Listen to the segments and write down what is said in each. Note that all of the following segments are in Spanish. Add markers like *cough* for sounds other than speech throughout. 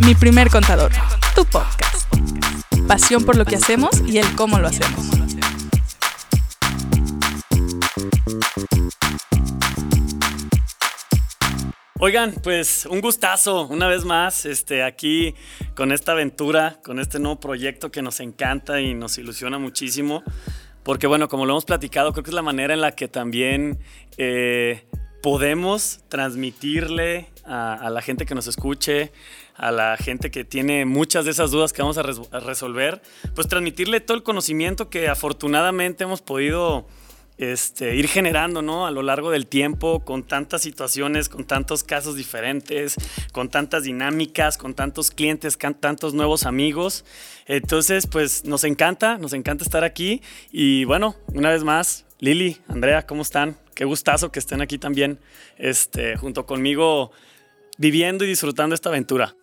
Mi primer contador, tu podcast. Pasión por lo que hacemos y el cómo lo hacemos. Oigan, pues un gustazo una vez más este, aquí con esta aventura, con este nuevo proyecto que nos encanta y nos ilusiona muchísimo. Porque bueno, como lo hemos platicado, creo que es la manera en la que también eh, podemos transmitirle a, la gente que nos escuche, a la gente que tiene muchas de esas dudas que vamos a, resolver, pues transmitirle todo el conocimiento que afortunadamente hemos podido este, ir generando ¿no? a lo largo del tiempo con tantas situaciones, con tantos casos diferentes, con tantas dinámicas, con tantos clientes, con tantos nuevos amigos. Entonces, pues nos encanta, nos encanta estar aquí. Y bueno, una vez más, Lili, Andrea, ¿cómo están? Qué gustazo que estén aquí también este, junto conmigo viviendo y disfrutando esta aventura.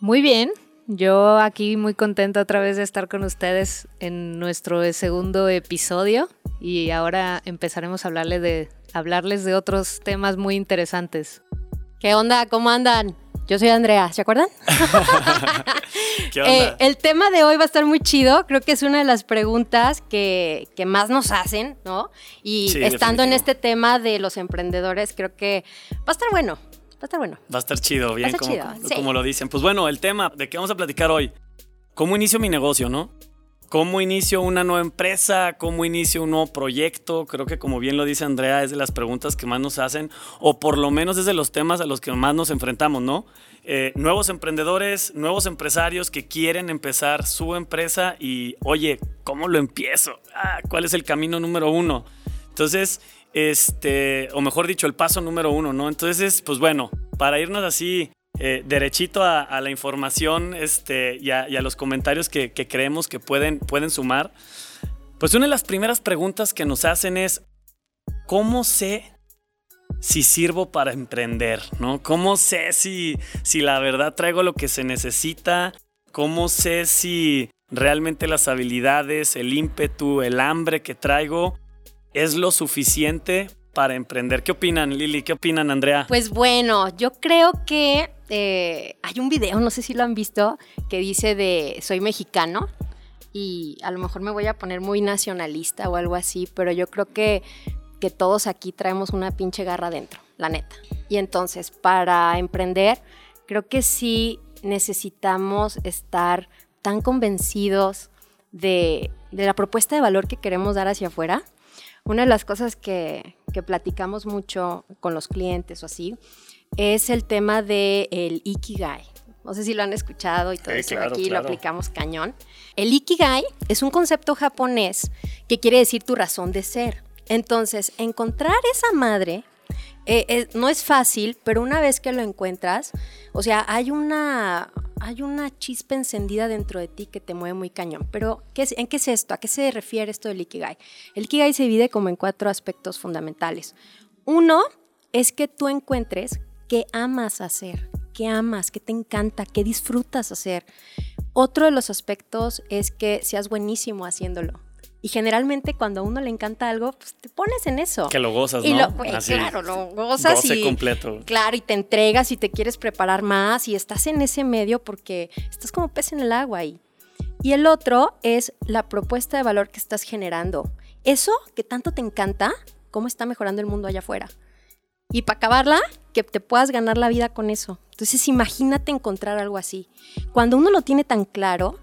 Muy bien, yo aquí muy contenta otra vez de estar con ustedes en nuestro segundo episodio y ahora empezaremos a hablarles de, hablarles de otros temas muy interesantes. ¿Qué onda? ¿Cómo andan? Yo soy Andrea, ¿se acuerdan? *laughs* ¿Qué onda? Eh, el tema de hoy va a estar muy chido, creo que es una de las preguntas que, que más nos hacen, ¿no? Y Sí, estando en este tema de los emprendedores, creo que va a estar bueno, va a estar bueno. Va a estar chido, bien, estar como, chido, como- sí. como lo dicen. Pues bueno, el tema de qué vamos a platicar hoy. ¿Cómo inicio mi negocio, no? ¿Cómo inicio una nueva empresa? ¿Cómo inicio un nuevo proyecto? Creo que como bien lo dice Andrea, es de las preguntas que más nos hacen, o por lo menos es de los temas a los que más nos enfrentamos, ¿no? Eh, nuevos emprendedores, nuevos empresarios que quieren empezar su empresa y, oye, ¿cómo lo empiezo? Ah, ¿Cuál es el camino número uno? Entonces, este, o mejor dicho, el paso número uno, ¿no? Entonces, pues bueno, para irnos así eh, derechito a, la información este, y, a, y a los comentarios que, que creemos que pueden, pueden sumar, pues una de las primeras preguntas que nos hacen es, ¿cómo sé si sirvo para emprender? ¿no? ¿Cómo sé si, si la verdad traigo lo que se necesita? ¿Cómo sé si realmente las habilidades, el ímpetu, el hambre que traigo es lo suficiente para emprender? ¿Qué opinan, Lili? ¿Qué opinan, Andrea? Pues bueno, yo creo que eh, hay un video, no sé si lo han visto, que dice de soy mexicano y a lo mejor me voy a poner muy nacionalista o algo así, pero yo creo que, que todos aquí traemos una pinche garra dentro, la neta. Y entonces, para emprender, creo que sí necesitamos estar tan convencidos de, de la propuesta de valor que queremos dar hacia afuera. Una de las cosas que, que platicamos mucho con los clientes o así es el tema del el Ikigai. No sé si lo han escuchado y todo Sí, eso claro, aquí claro. lo aplicamos cañón. El Ikigai es un concepto japonés que quiere decir tu razón de ser. Entonces, encontrar esa madre eh, eh, no es fácil, pero una vez que lo encuentras, o sea, hay una, hay una chispa encendida dentro de ti que te mueve muy cañón. Pero, ¿qué es- ¿en qué es esto? ¿A qué se refiere esto del Ikigai? El Ikigai se divide como en cuatro aspectos fundamentales. Uno es que tú encuentres qué amas hacer, qué amas, qué te encanta, qué disfrutas hacer. Otro de los aspectos es que seas buenísimo haciéndolo. Y generalmente cuando a uno le encanta algo, pues te pones en eso. Que lo gozas, Y ¿no? lo- güey, Así, claro, lo gozas goce y- completo. Claro, y te entregas y te quieres preparar más y estás en ese medio porque estás como pez en el agua ahí. Y el otro es la propuesta de valor que estás generando. Eso que tanto te encanta, cómo está mejorando el mundo allá afuera. Y para acabarla, que te puedas ganar la vida con eso. Entonces imagínate encontrar algo así. Cuando uno lo tiene tan claro,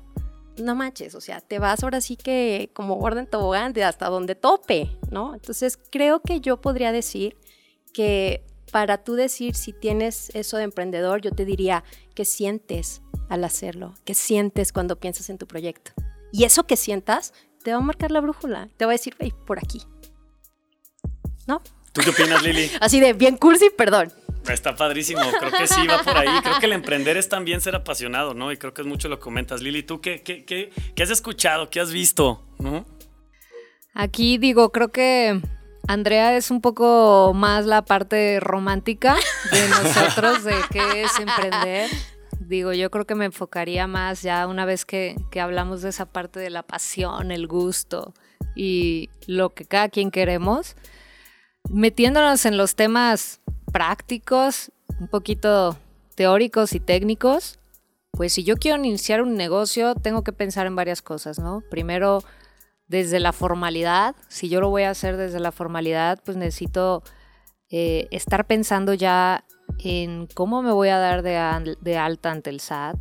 no manches, o sea, te vas ahora sí que como guarda en tobogán de hasta donde tope, ¿no? Entonces creo que yo podría decir que para tú decir si tienes eso de emprendedor, yo te diría que sientes al hacerlo, que sientes cuando piensas en tu proyecto. Y eso que sientas te va a marcar la brújula, te va a decir, "Ey, por aquí. ¿No? ¿Tú qué opinas, Lili? *laughs* Así de bien cursi, perdón. Está padrísimo, creo que sí va por ahí. Creo que el emprender es también ser apasionado, ¿no? Y creo que es mucho lo que comentas. Lili, ¿tú qué, qué, qué, qué has escuchado? ¿Qué has visto? ¿No? Aquí digo, creo que Andrea es un poco más la parte romántica de *laughs* nosotros, de qué es emprender. Digo, yo creo que me enfocaría más ya una vez que, que hablamos de esa parte de la pasión, el gusto y lo que cada quien queremos, metiéndonos en los temas prácticos, un poquito teóricos y técnicos, pues si yo quiero iniciar un negocio, tengo que pensar en varias cosas, ¿no? Primero, desde la formalidad, si yo lo voy a hacer desde la formalidad, pues necesito eh, estar pensando ya en cómo me voy a dar de, alta ante el SAT,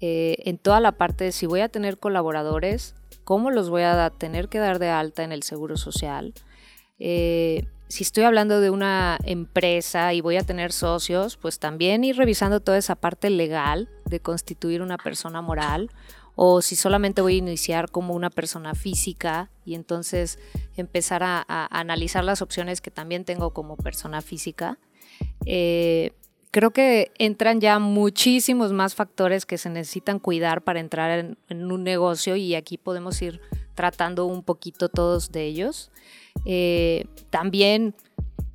eh, en toda la parte de si voy a tener colaboradores, cómo los voy a tener que dar de alta en el Seguro Social. Eh, si estoy hablando de una empresa y voy a tener socios, pues también ir revisando toda esa parte legal de constituir una persona moral o si solamente voy a iniciar como una persona física y entonces empezar a, analizar las opciones que también tengo como persona física. Eh, creo que entran ya muchísimos más factores que se necesitan cuidar para entrar en, un negocio y aquí podemos ir tratando un poquito todos de ellos. Eh, también,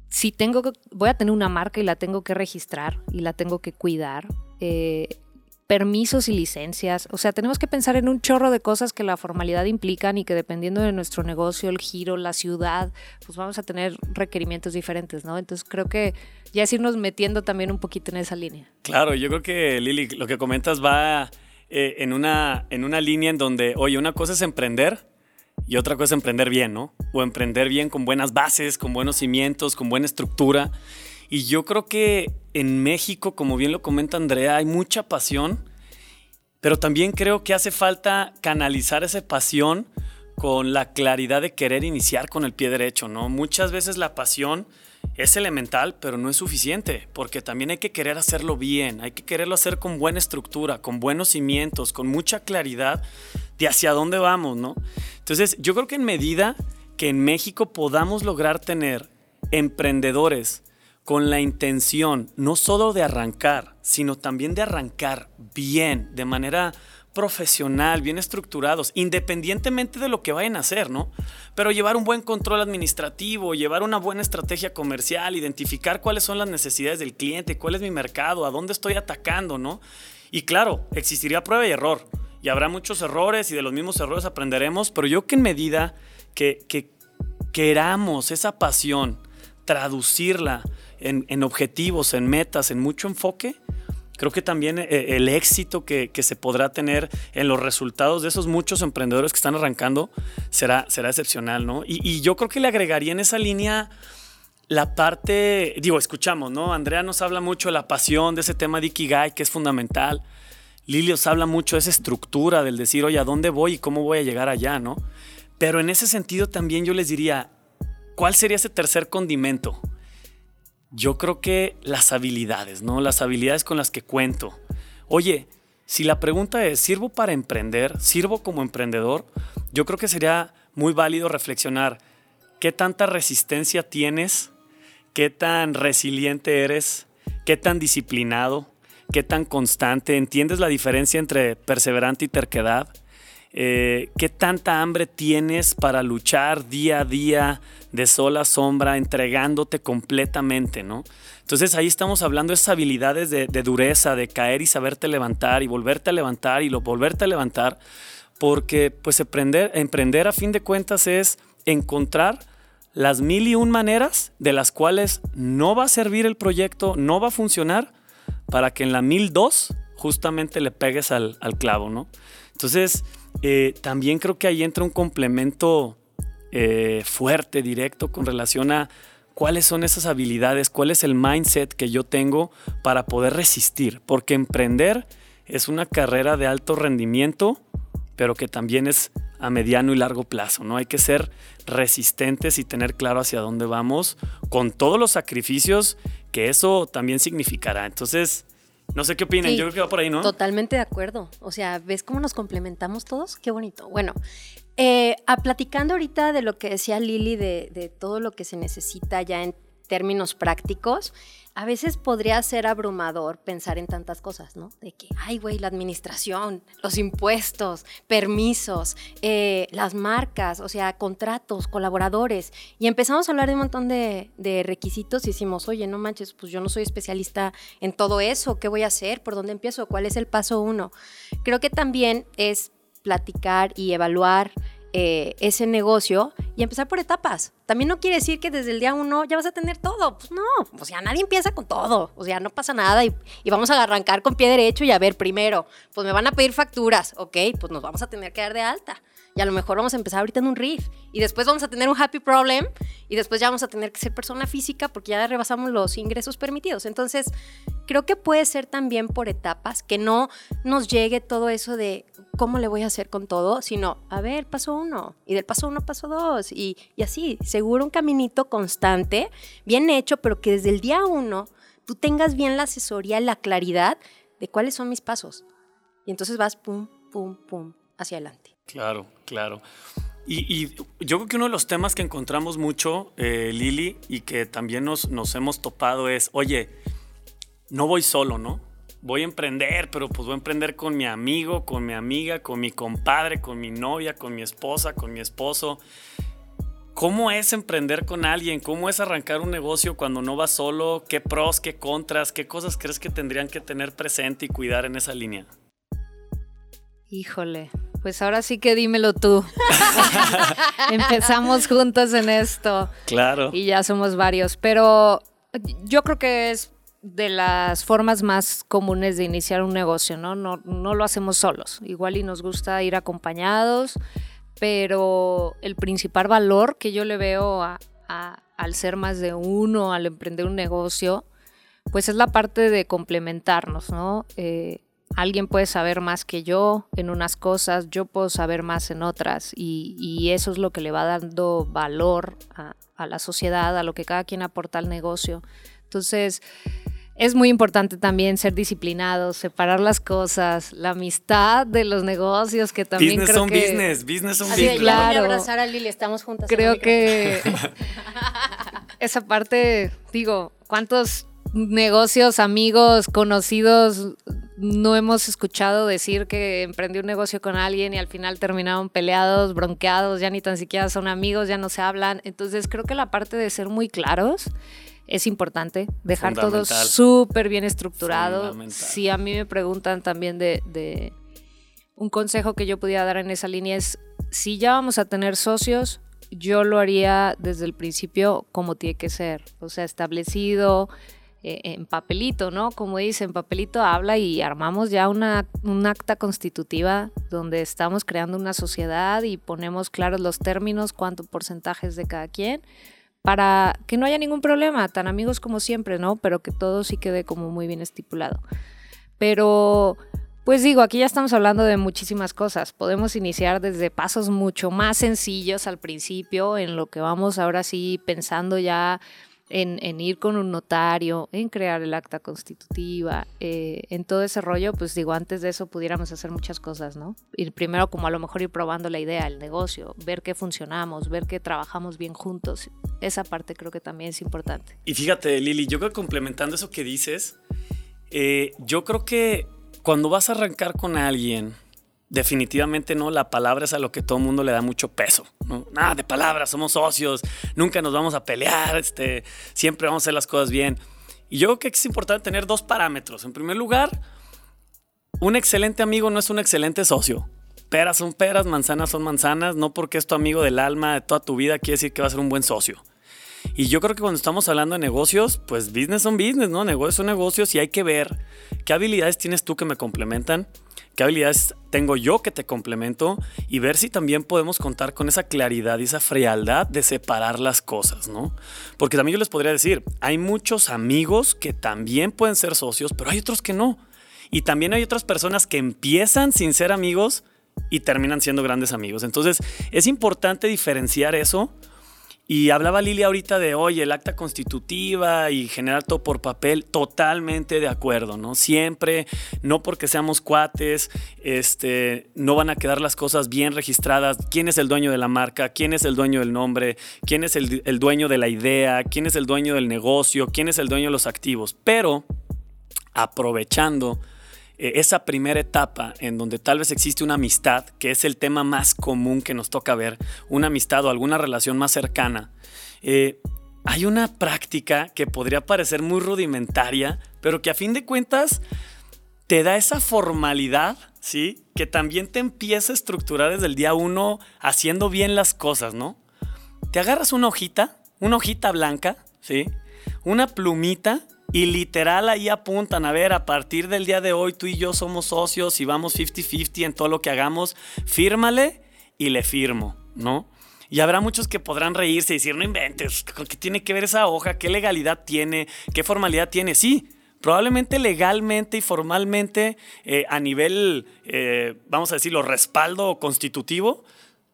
si tengo, voy a tener una marca y la tengo que registrar y la tengo que cuidar. Eh, permisos y licencias. O sea, tenemos que pensar en un chorro de cosas que la formalidad implican y que dependiendo de nuestro negocio, el giro, la ciudad, pues vamos a tener requerimientos diferentes, ¿no? Entonces creo que ya es irnos metiendo también un poquito en esa línea. Claro, yo creo que Lili, lo que comentas va eh, en, una, en una línea en donde, oye, una cosa es emprender y otra cosa es emprender bien, ¿no? O emprender bien con buenas bases, con buenos cimientos, con buena estructura. Y yo creo que en México, como bien lo comenta Andrea, hay mucha pasión, pero también creo que hace falta canalizar esa pasión con la claridad de querer iniciar con el pie derecho, ¿no? Muchas veces la pasión es elemental, pero no es suficiente, porque también hay que querer hacerlo bien, hay que quererlo hacer con buena estructura, con buenos cimientos, con mucha claridad de hacia dónde vamos, ¿no? Entonces, yo creo que en medida que en México podamos lograr tener emprendedores con la intención no solo de arrancar, sino también de arrancar bien, de manera profesional, bien estructurados, independientemente de lo que vayan a hacer, ¿no? Pero llevar un buen control administrativo, llevar una buena estrategia comercial, identificar cuáles son las necesidades del cliente, cuál es mi mercado, a dónde estoy atacando, ¿no? Y claro, existiría prueba y error, y habrá muchos errores y de los mismos errores aprenderemos, pero yo que en medida que, que queramos esa pasión, traducirla en, objetivos, en metas, en mucho enfoque, creo que también eh, el éxito que, se podrá tener en los resultados de esos muchos emprendedores que están arrancando será, será excepcional, ¿no? Y, yo creo que le agregaría en esa línea la parte, digo, escuchamos, ¿no? Andrea nos habla mucho de la pasión, de ese tema de Ikigai, que es fundamental. Lili os habla mucho de esa estructura, del decir, oye, ¿a dónde voy y cómo voy a llegar allá, ¿no? Pero en ese sentido también yo les diría, ¿cuál sería ese tercer condimento? Yo creo que las habilidades, ¿no? Las habilidades con las que cuento. Oye, si la pregunta es, ¿sirvo para emprender? ¿Sirvo como emprendedor? Yo creo que sería muy válido reflexionar qué tanta resistencia tienes, qué tan resiliente eres, qué tan disciplinado, qué tan constante, entiendes la diferencia entre perseverante y terquedad, eh, qué tanta hambre tienes para luchar día a día de sol a sombra, entregándote completamente, ¿no? Entonces ahí estamos hablando de esas habilidades de, dureza, de caer y saberte levantar y volverte a levantar y lo, volverte a levantar, porque pues emprender, emprender a fin de cuentas es encontrar las mil y un maneras de las cuales no va a servir el proyecto, no va a funcionar, para que en la mil dos justamente le pegues al, al clavo, ¿no? Entonces, eh, también creo que ahí entra un complemento eh, fuerte, directo, con relación a cuáles son esas habilidades, cuál es el mindset que yo tengo para poder resistir, porque emprender es una carrera de alto rendimiento, pero que también es a mediano y largo plazo, ¿no? Hay que ser resistentes y tener claro hacia dónde vamos con todos los sacrificios que eso también significará. Entonces, no sé qué opinan, yo creo que va por ahí, ¿no? Totalmente de acuerdo. O sea, ¿ves cómo nos complementamos todos? Qué bonito. Bueno, eh, a platicando ahorita de lo que decía Lili, de, de todo lo que se necesita ya en términos prácticos, a veces podría ser abrumador pensar en tantas cosas, ¿no? De que, ay, güey, la administración, los impuestos, permisos, eh, las marcas, o sea, contratos, colaboradores. Y empezamos a hablar de un montón de, de, requisitos y decimos, oye, no manches, pues yo no soy especialista en todo eso, ¿qué voy a hacer? ¿Por dónde empiezo? ¿Cuál es el paso uno? Creo que también es platicar y evaluar eh, ese negocio y empezar por etapas. También no quiere decir que desde el día uno ya vas a tener todo. Pues no, o sea, nadie empieza con todo. O sea, no pasa nada y, y vamos a arrancar con pie derecho y a ver, primero, pues me van a pedir facturas, ok, pues nos vamos a tener que dar de alta. Y a lo mejor vamos a empezar ahorita en un riff. Y después vamos a tener un happy problem. Y después ya vamos a tener que ser persona física porque ya rebasamos los ingresos permitidos. Entonces, creo que puede ser también por etapas, que no nos llegue todo eso de cómo le voy a hacer con todo, sino, a ver, paso uno. Y del paso uno, paso dos. Y, y así, seguro un caminito constante, bien hecho, pero que desde el día uno tú tengas bien la asesoría, la claridad de cuáles son mis pasos. Y entonces vas pum, pum, pum, hacia adelante. Claro, claro. Y, yo creo que uno de los temas que encontramos mucho, eh, Lili, y que también nos, nos hemos topado es, oye, no voy solo, ¿no? Voy a emprender, pero pues voy a emprender con mi amigo, con mi amiga, con mi compadre, con mi novia, con mi esposa, con mi esposo. ¿Cómo es emprender con alguien? ¿Cómo es arrancar un negocio cuando no vas solo? ¿Qué pros, qué contras? ¿Qué cosas crees que tendrían que tener presente y cuidar en esa línea? Híjole, pues ahora sí que dímelo tú. *laughs* Empezamos juntos en esto. Claro. Y ya somos varios. Pero yo creo que es de las formas más comunes de iniciar un negocio, ¿no? No, no lo hacemos solos. Igual y nos gusta ir acompañados, pero el principal valor que yo le veo a, a, al ser más de uno, al emprender un negocio, pues es la parte de complementarnos, ¿no? Eh, alguien puede saber más que yo en unas cosas, yo puedo saber más en otras y, y eso es lo que le va dando valor a, a, la sociedad, a lo que cada quien aporta al negocio. Entonces, es muy importante también ser disciplinados, separar las cosas, la amistad de los negocios que también business creo son que business, business son Así, business. claro. Voy a abrazar a Lili, estamos juntas. creo que *laughs* esa parte, digo, ¿cuántos negocios, amigos, conocidos no hemos escuchado decir que emprendió un negocio con alguien y al final terminaron peleados, bronqueados, ya ni tan siquiera son amigos, ya no se hablan? Entonces creo que la parte de ser muy claros es importante, dejar todo súper bien estructurado. Si a mí me preguntan también de, de un consejo que yo pudiera dar en esa línea es, si ya vamos a tener socios, yo lo haría desde el principio como tiene que ser, o sea, establecido eh, en papelito, ¿no? Como dicen, papelito habla y armamos ya una, un acta constitutiva donde estamos creando una sociedad y ponemos claros los términos, cuánto porcentajes de cada quien, para que no haya ningún problema, tan amigos como siempre, ¿no? Pero que todo sí quede como muy bien estipulado. Pero pues digo, aquí ya estamos hablando de muchísimas cosas. Podemos iniciar desde pasos mucho más sencillos al principio, en lo que vamos ahora sí pensando ya en, ir con un notario, en crear el acta constitutiva, eh, en todo ese rollo, pues digo, antes de eso pudiéramos hacer muchas cosas, ¿no? Ir primero como a lo mejor ir probando la idea, el negocio, ver que funcionamos, ver que trabajamos bien juntos. Esa parte creo que también es importante. Y fíjate, Lili, yo creo que complementando eso que dices, eh, yo creo que cuando vas a arrancar con alguien, definitivamente no, la palabra es a lo que todo mundo le da mucho peso. ¿no? Nada de palabras, somos socios, nunca nos vamos a pelear, este, siempre vamos a hacer las cosas bien. Y yo creo que es importante tener dos parámetros. En primer lugar, un excelente amigo no es un excelente socio. Peras son peras, manzanas son manzanas. No porque es tu amigo del alma de toda tu vida quiere decir que va a ser un buen socio. Y yo creo que cuando estamos hablando de negocios, pues business son business, ¿no? Negocios son negocios y hay que ver qué habilidades tienes tú que me complementan, qué habilidades tengo yo que te complemento y ver si también podemos contar con esa claridad y esa frialdad de separar las cosas, ¿no? Porque también yo les podría decir, hay muchos amigos que también pueden ser socios, pero hay otros que no. Y también hay otras personas que empiezan sin ser amigos y terminan siendo grandes amigos. Entonces es importante diferenciar eso. Y hablaba Lili ahorita de, oye, el acta constitutiva y generar todo por papel, totalmente de acuerdo, ¿no? Siempre, no porque seamos cuates, este, no van a quedar las cosas bien registradas. ¿Quién es el dueño de la marca? ¿Quién es el dueño del nombre? ¿Quién es el, el dueño de la idea? ¿Quién es el dueño del negocio? ¿Quién es el dueño de los activos? Pero, aprovechando eh, esa primera etapa en donde tal vez existe una amistad, que es el tema más común que nos toca ver, una amistad o alguna relación más cercana, eh, hay una práctica que podría parecer muy rudimentaria, pero que a fin de cuentas te da esa formalidad, ¿sí? Que también te empieza a estructurar desde el día uno haciendo bien las cosas, ¿no? Te agarras una hojita, una hojita blanca, ¿sí? Una plumita y literal ahí apuntan, a ver, a partir del día de hoy tú y yo somos socios y vamos 50-50 en todo lo que hagamos, fírmale y le firmo, ¿no? Y habrá muchos que podrán reírse y decir, no inventes, ¿qué tiene que ver esa hoja? ¿Qué legalidad tiene? ¿Qué formalidad tiene? Sí, probablemente legalmente y formalmente eh, a nivel, eh, vamos a decirlo, respaldo constitutivo,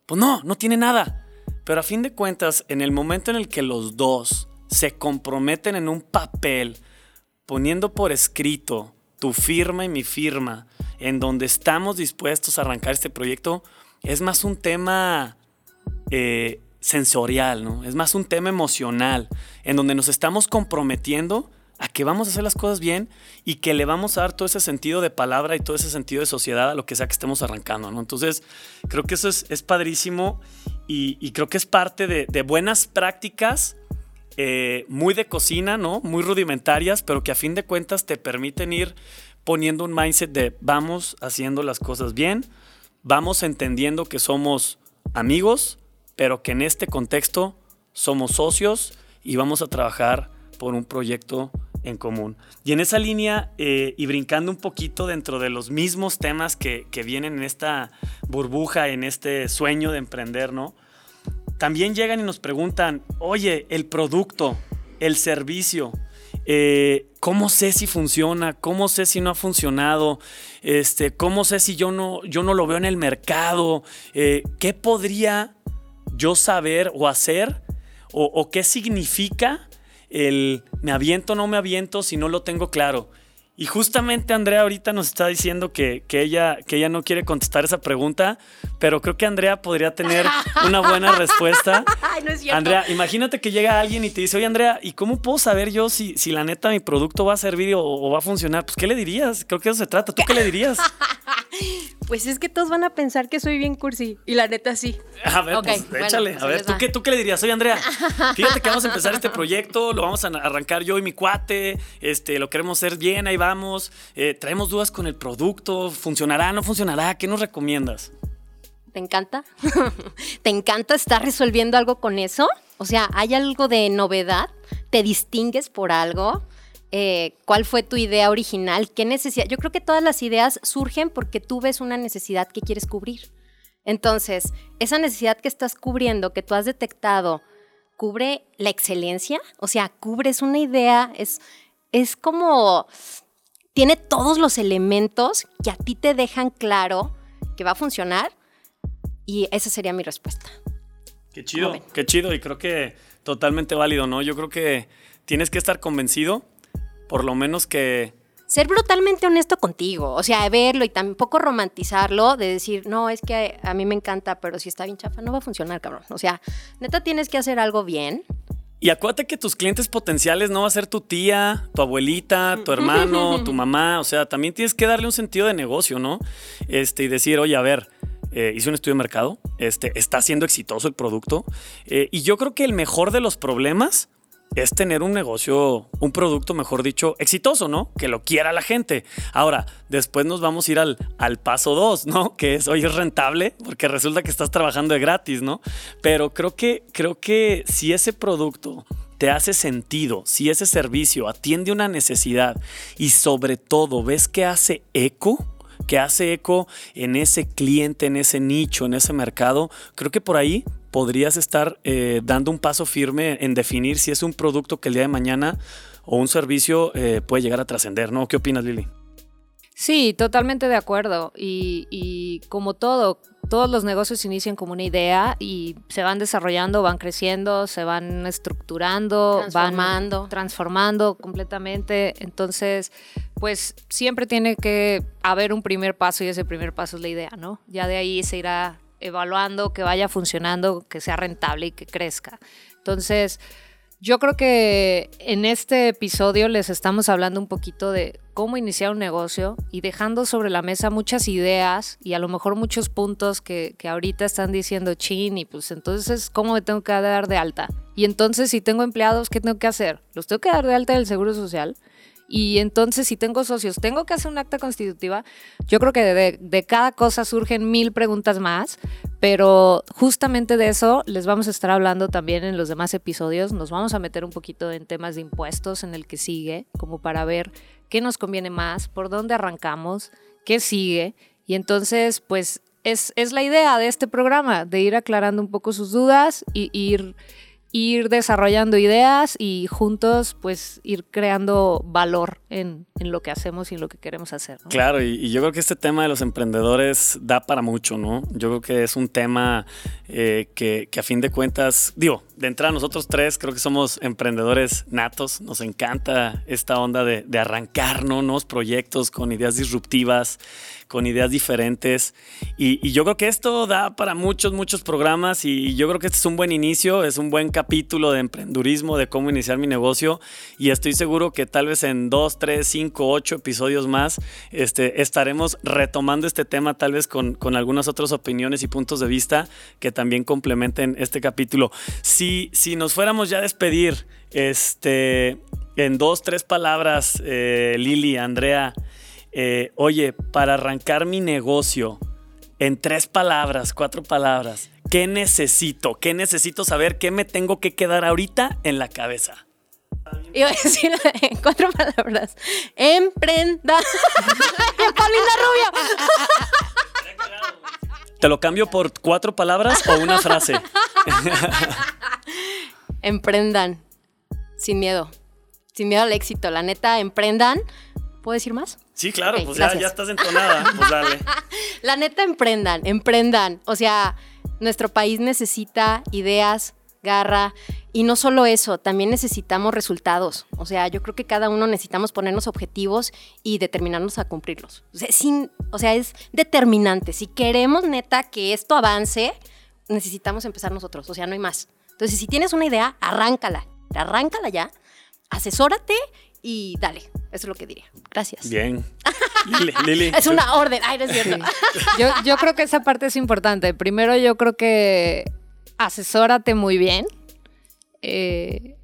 pues no, no tiene nada. Pero a fin de cuentas, en el momento en el que los dos se comprometen en un papel, poniendo por escrito tu firma y mi firma, en donde estamos dispuestos a arrancar este proyecto, es más un tema eh, sensorial, ¿no? Es más un tema emocional, en donde nos estamos comprometiendo a que vamos a hacer las cosas bien y que le vamos a dar todo ese sentido de palabra y todo ese sentido de sociedad a lo que sea que estemos arrancando, ¿no? Entonces, creo que eso es, padrísimo y, creo que es parte de, buenas prácticas eh, muy de cocina, ¿no? Muy rudimentarias, pero que a fin de cuentas te permiten ir poniendo un mindset de vamos haciendo las cosas bien, vamos entendiendo que somos amigos, pero que en este contexto somos socios y vamos a trabajar por un proyecto en común. Y en esa línea, eh, y brincando un poquito dentro de los mismos temas que, vienen en esta burbuja, en este sueño de emprender, ¿no? También llegan y nos preguntan, oye, el producto, el servicio, eh, ¿cómo sé si funciona? ¿Cómo sé si no ha funcionado? Este, ¿Cómo sé si yo no, yo no lo veo en el mercado? Eh, ¿Qué podría yo saber o hacer? ¿O, qué significa el me aviento o no me aviento si no lo tengo claro? Y justamente Andrea ahorita nos está diciendo que, ella, que ella no quiere contestar esa pregunta, pero creo que Andrea podría tener una buena respuesta. *laughs* Andrea, imagínate que llega alguien y te dice, oye Andrea, ¿y cómo puedo saber yo si, si la neta mi producto va a servir o, va a funcionar? Pues, ¿qué le dirías? Creo que eso se trata. ¿Tú qué le dirías? *laughs* Pues es que todos van a pensar que soy bien cursi. Y la neta sí. A ver, pues échale. Pues a ver, ¿tú qué, ¿tú qué le dirías? Oye, Andrea, *laughs* fíjate que vamos a empezar este proyecto, lo vamos a arrancar yo y mi cuate, este, lo queremos hacer bien, ahí vamos. Eh, traemos dudas con el producto, ¿funcionará, no funcionará? ¿Qué nos recomiendas? ¿Te encanta? *laughs* ¿Te encanta estar resolviendo algo con eso? O sea, ¿hay algo de novedad? ¿Te distingues por algo? Eh, cuál fue tu idea original, qué necesidad. Yo creo que todas las ideas surgen porque tú ves una necesidad que quieres cubrir. Entonces, esa necesidad que estás cubriendo, que tú has detectado, cubre la excelencia, o sea, cubres una idea, es, es como, tiene todos los elementos que a ti te dejan claro que va a funcionar y esa sería mi respuesta. Qué chido, qué chido y creo que totalmente válido, ¿no? Yo creo que tienes que estar convencido por lo menos que... Ser brutalmente honesto contigo, o sea, verlo y tampoco romantizarlo, de decir, no, es que a, mí me encanta, pero si está bien chafa, no va a funcionar, cabrón. O sea, neta tienes que hacer algo bien, y acuérdate que tus clientes potenciales no va a ser tu tía, tu abuelita, tu hermano, tu mamá. O sea, también tienes que darle un sentido de negocio, ¿no? Este, y decir, oye, a ver, eh, hice un estudio de mercado, este, está siendo exitoso el producto. Eh, y yo creo que el mejor de los problemas es tener un negocio, un producto, mejor dicho, exitoso, ¿no? Que lo quiera la gente. Ahora, después nos vamos a ir al, al paso dos, ¿no? *laughs* Que es, hoy es rentable, porque resulta que estás trabajando de gratis, ¿no? Pero creo que, creo que si ese producto te hace sentido, si ese servicio atiende una necesidad y sobre todo ves que hace eco, que hace eco en ese cliente, en ese nicho, en ese mercado, creo que por ahí podrías estar eh, dando un paso firme en definir si es un producto que el día de mañana o un servicio eh, puede llegar a trascender, ¿no? ¿Qué opinas, Lili? Sí, totalmente de acuerdo. Y, como todo, todos los negocios inician como una idea y se van desarrollando, van creciendo, se van estructurando, transformando. van transformando completamente. Entonces, pues siempre tiene que haber un primer paso y ese primer paso es la idea, ¿no? Ya de ahí se irá evaluando que vaya funcionando, que sea rentable y que crezca. Entonces, yo creo que en este episodio les estamos hablando un poquito de cómo iniciar un negocio y dejando sobre la mesa muchas ideas y a lo mejor muchos puntos que, que ahorita están diciendo chin y pues entonces cómo me tengo que dar de alta. Y entonces si tengo empleados, ¿qué tengo que hacer? Los tengo que dar de alta del Seguro Social Y entonces, si tengo socios, tengo que hacer un acta constitutiva. Yo creo que de, cada cosa surgen mil preguntas más, pero justamente de eso les vamos a estar hablando también en los demás episodios. Nos vamos a meter un poquito en temas de impuestos en el que sigue, como para ver qué nos conviene más, por dónde arrancamos, qué sigue. Y entonces, pues es, es la idea de este programa, de ir aclarando un poco sus dudas y ir ir desarrollando ideas y juntos pues ir creando valor en, en lo que hacemos y en lo que queremos hacer. Claro, y, yo creo que este tema de los emprendedores da para mucho, ¿no? Yo creo que es un tema eh, que, que, a fin de cuentas, digo, de entrada nosotros tres creo que somos emprendedores natos, nos encanta esta onda de, de arrancar nuevos proyectos con ideas disruptivas, con ideas diferentes. Y, yo creo que esto da para muchos, muchos programas y yo creo que este es un buen inicio, es un buen capítulo de emprendurismo, de cómo iniciar mi negocio y estoy seguro que tal vez en dos, tres, cinco, ocho episodios más este, estaremos retomando este tema tal vez con, con algunas otras opiniones y puntos de vista que también complementen este capítulo. Si, si nos fuéramos ya a despedir, este, en dos, tres palabras, eh, Lili, Andrea, eh, oye, para arrancar mi negocio, en tres palabras, cuatro palabras, ¿qué necesito? ¿Qué necesito saber? ¿Qué me tengo que quedar ahorita en la cabeza? Iba a decir en cuatro palabras. Emprenda. *laughs* Paulina Rubio. ¿Te lo cambio por cuatro palabras o una frase? *laughs* *laughs* emprendan. Sin miedo. Sin miedo al éxito. La neta, emprendan. ¿Puedo decir más? Sí, claro, pues ya, estás entonada. Pues dale. *laughs* La neta, emprendan, emprendan. O sea, nuestro país necesita ideas, garra. Y no solo eso, también necesitamos resultados. O sea, yo creo que cada uno necesitamos ponernos objetivos y determinarnos a cumplirlos. O sea, sin, o sea, es determinante. Si queremos neta que esto avance, necesitamos empezar nosotros. O sea, no hay más. Entonces, si tienes una idea, arráncala. Arráncala ya, asesórate y dale. Eso es lo que diría. Gracias. Bien. *laughs* Lili, es una orden. Ay, no es cierto. Yo, creo que esa parte es importante. Primero, yo creo que asesórate muy bien. Eh,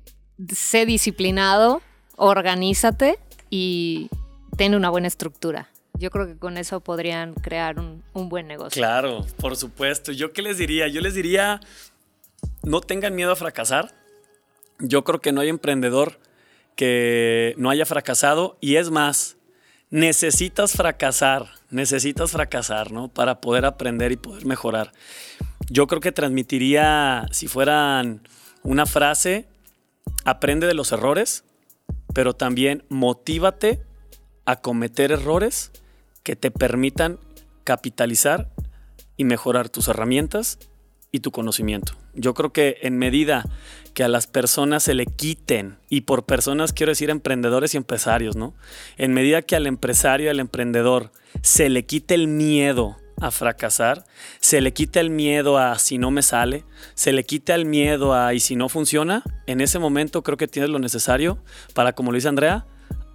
sé disciplinado, organízate y ten una buena estructura. Yo creo que con eso podrían crear un, un, buen negocio. Claro, por supuesto. ¿Yo qué les diría? Yo les diría, no tengan miedo a fracasar. Yo creo que no hay emprendedor que no haya fracasado y es más, necesitas fracasar, necesitas fracasar, ¿no? Para poder aprender y poder mejorar. Yo creo que transmitiría, si fueran una frase, aprende de los errores, pero también motívate a cometer errores que te permitan capitalizar y mejorar tus herramientas y tu conocimiento. Yo creo que en medida que a las personas se le quiten, y por personas quiero decir emprendedores y empresarios, ¿no? En medida que al empresario al emprendedor se le quite el miedo a fracasar, se le quite el miedo a si no me sale, se le quite el miedo a y si no funciona, en ese momento creo que tienes lo necesario para, como lo dice Andrea,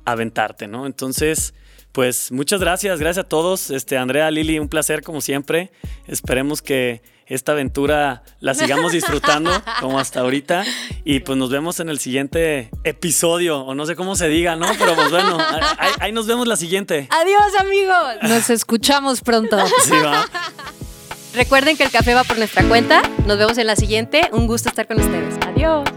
aventarte, ¿no? Entonces, pues muchas gracias, gracias a todos. Este, Andrea, Lili, un placer como siempre. Esperemos que esta aventura la sigamos disfrutando *laughs* como hasta ahorita. Y pues nos vemos en el siguiente episodio, o no sé cómo se diga, ¿no? Pero pues bueno, ahí, nos vemos la siguiente. Adiós, amigos. Nos escuchamos pronto. Sí, va. Recuerden que el café va por nuestra cuenta. Nos vemos en la siguiente. Un gusto estar con ustedes. Adiós.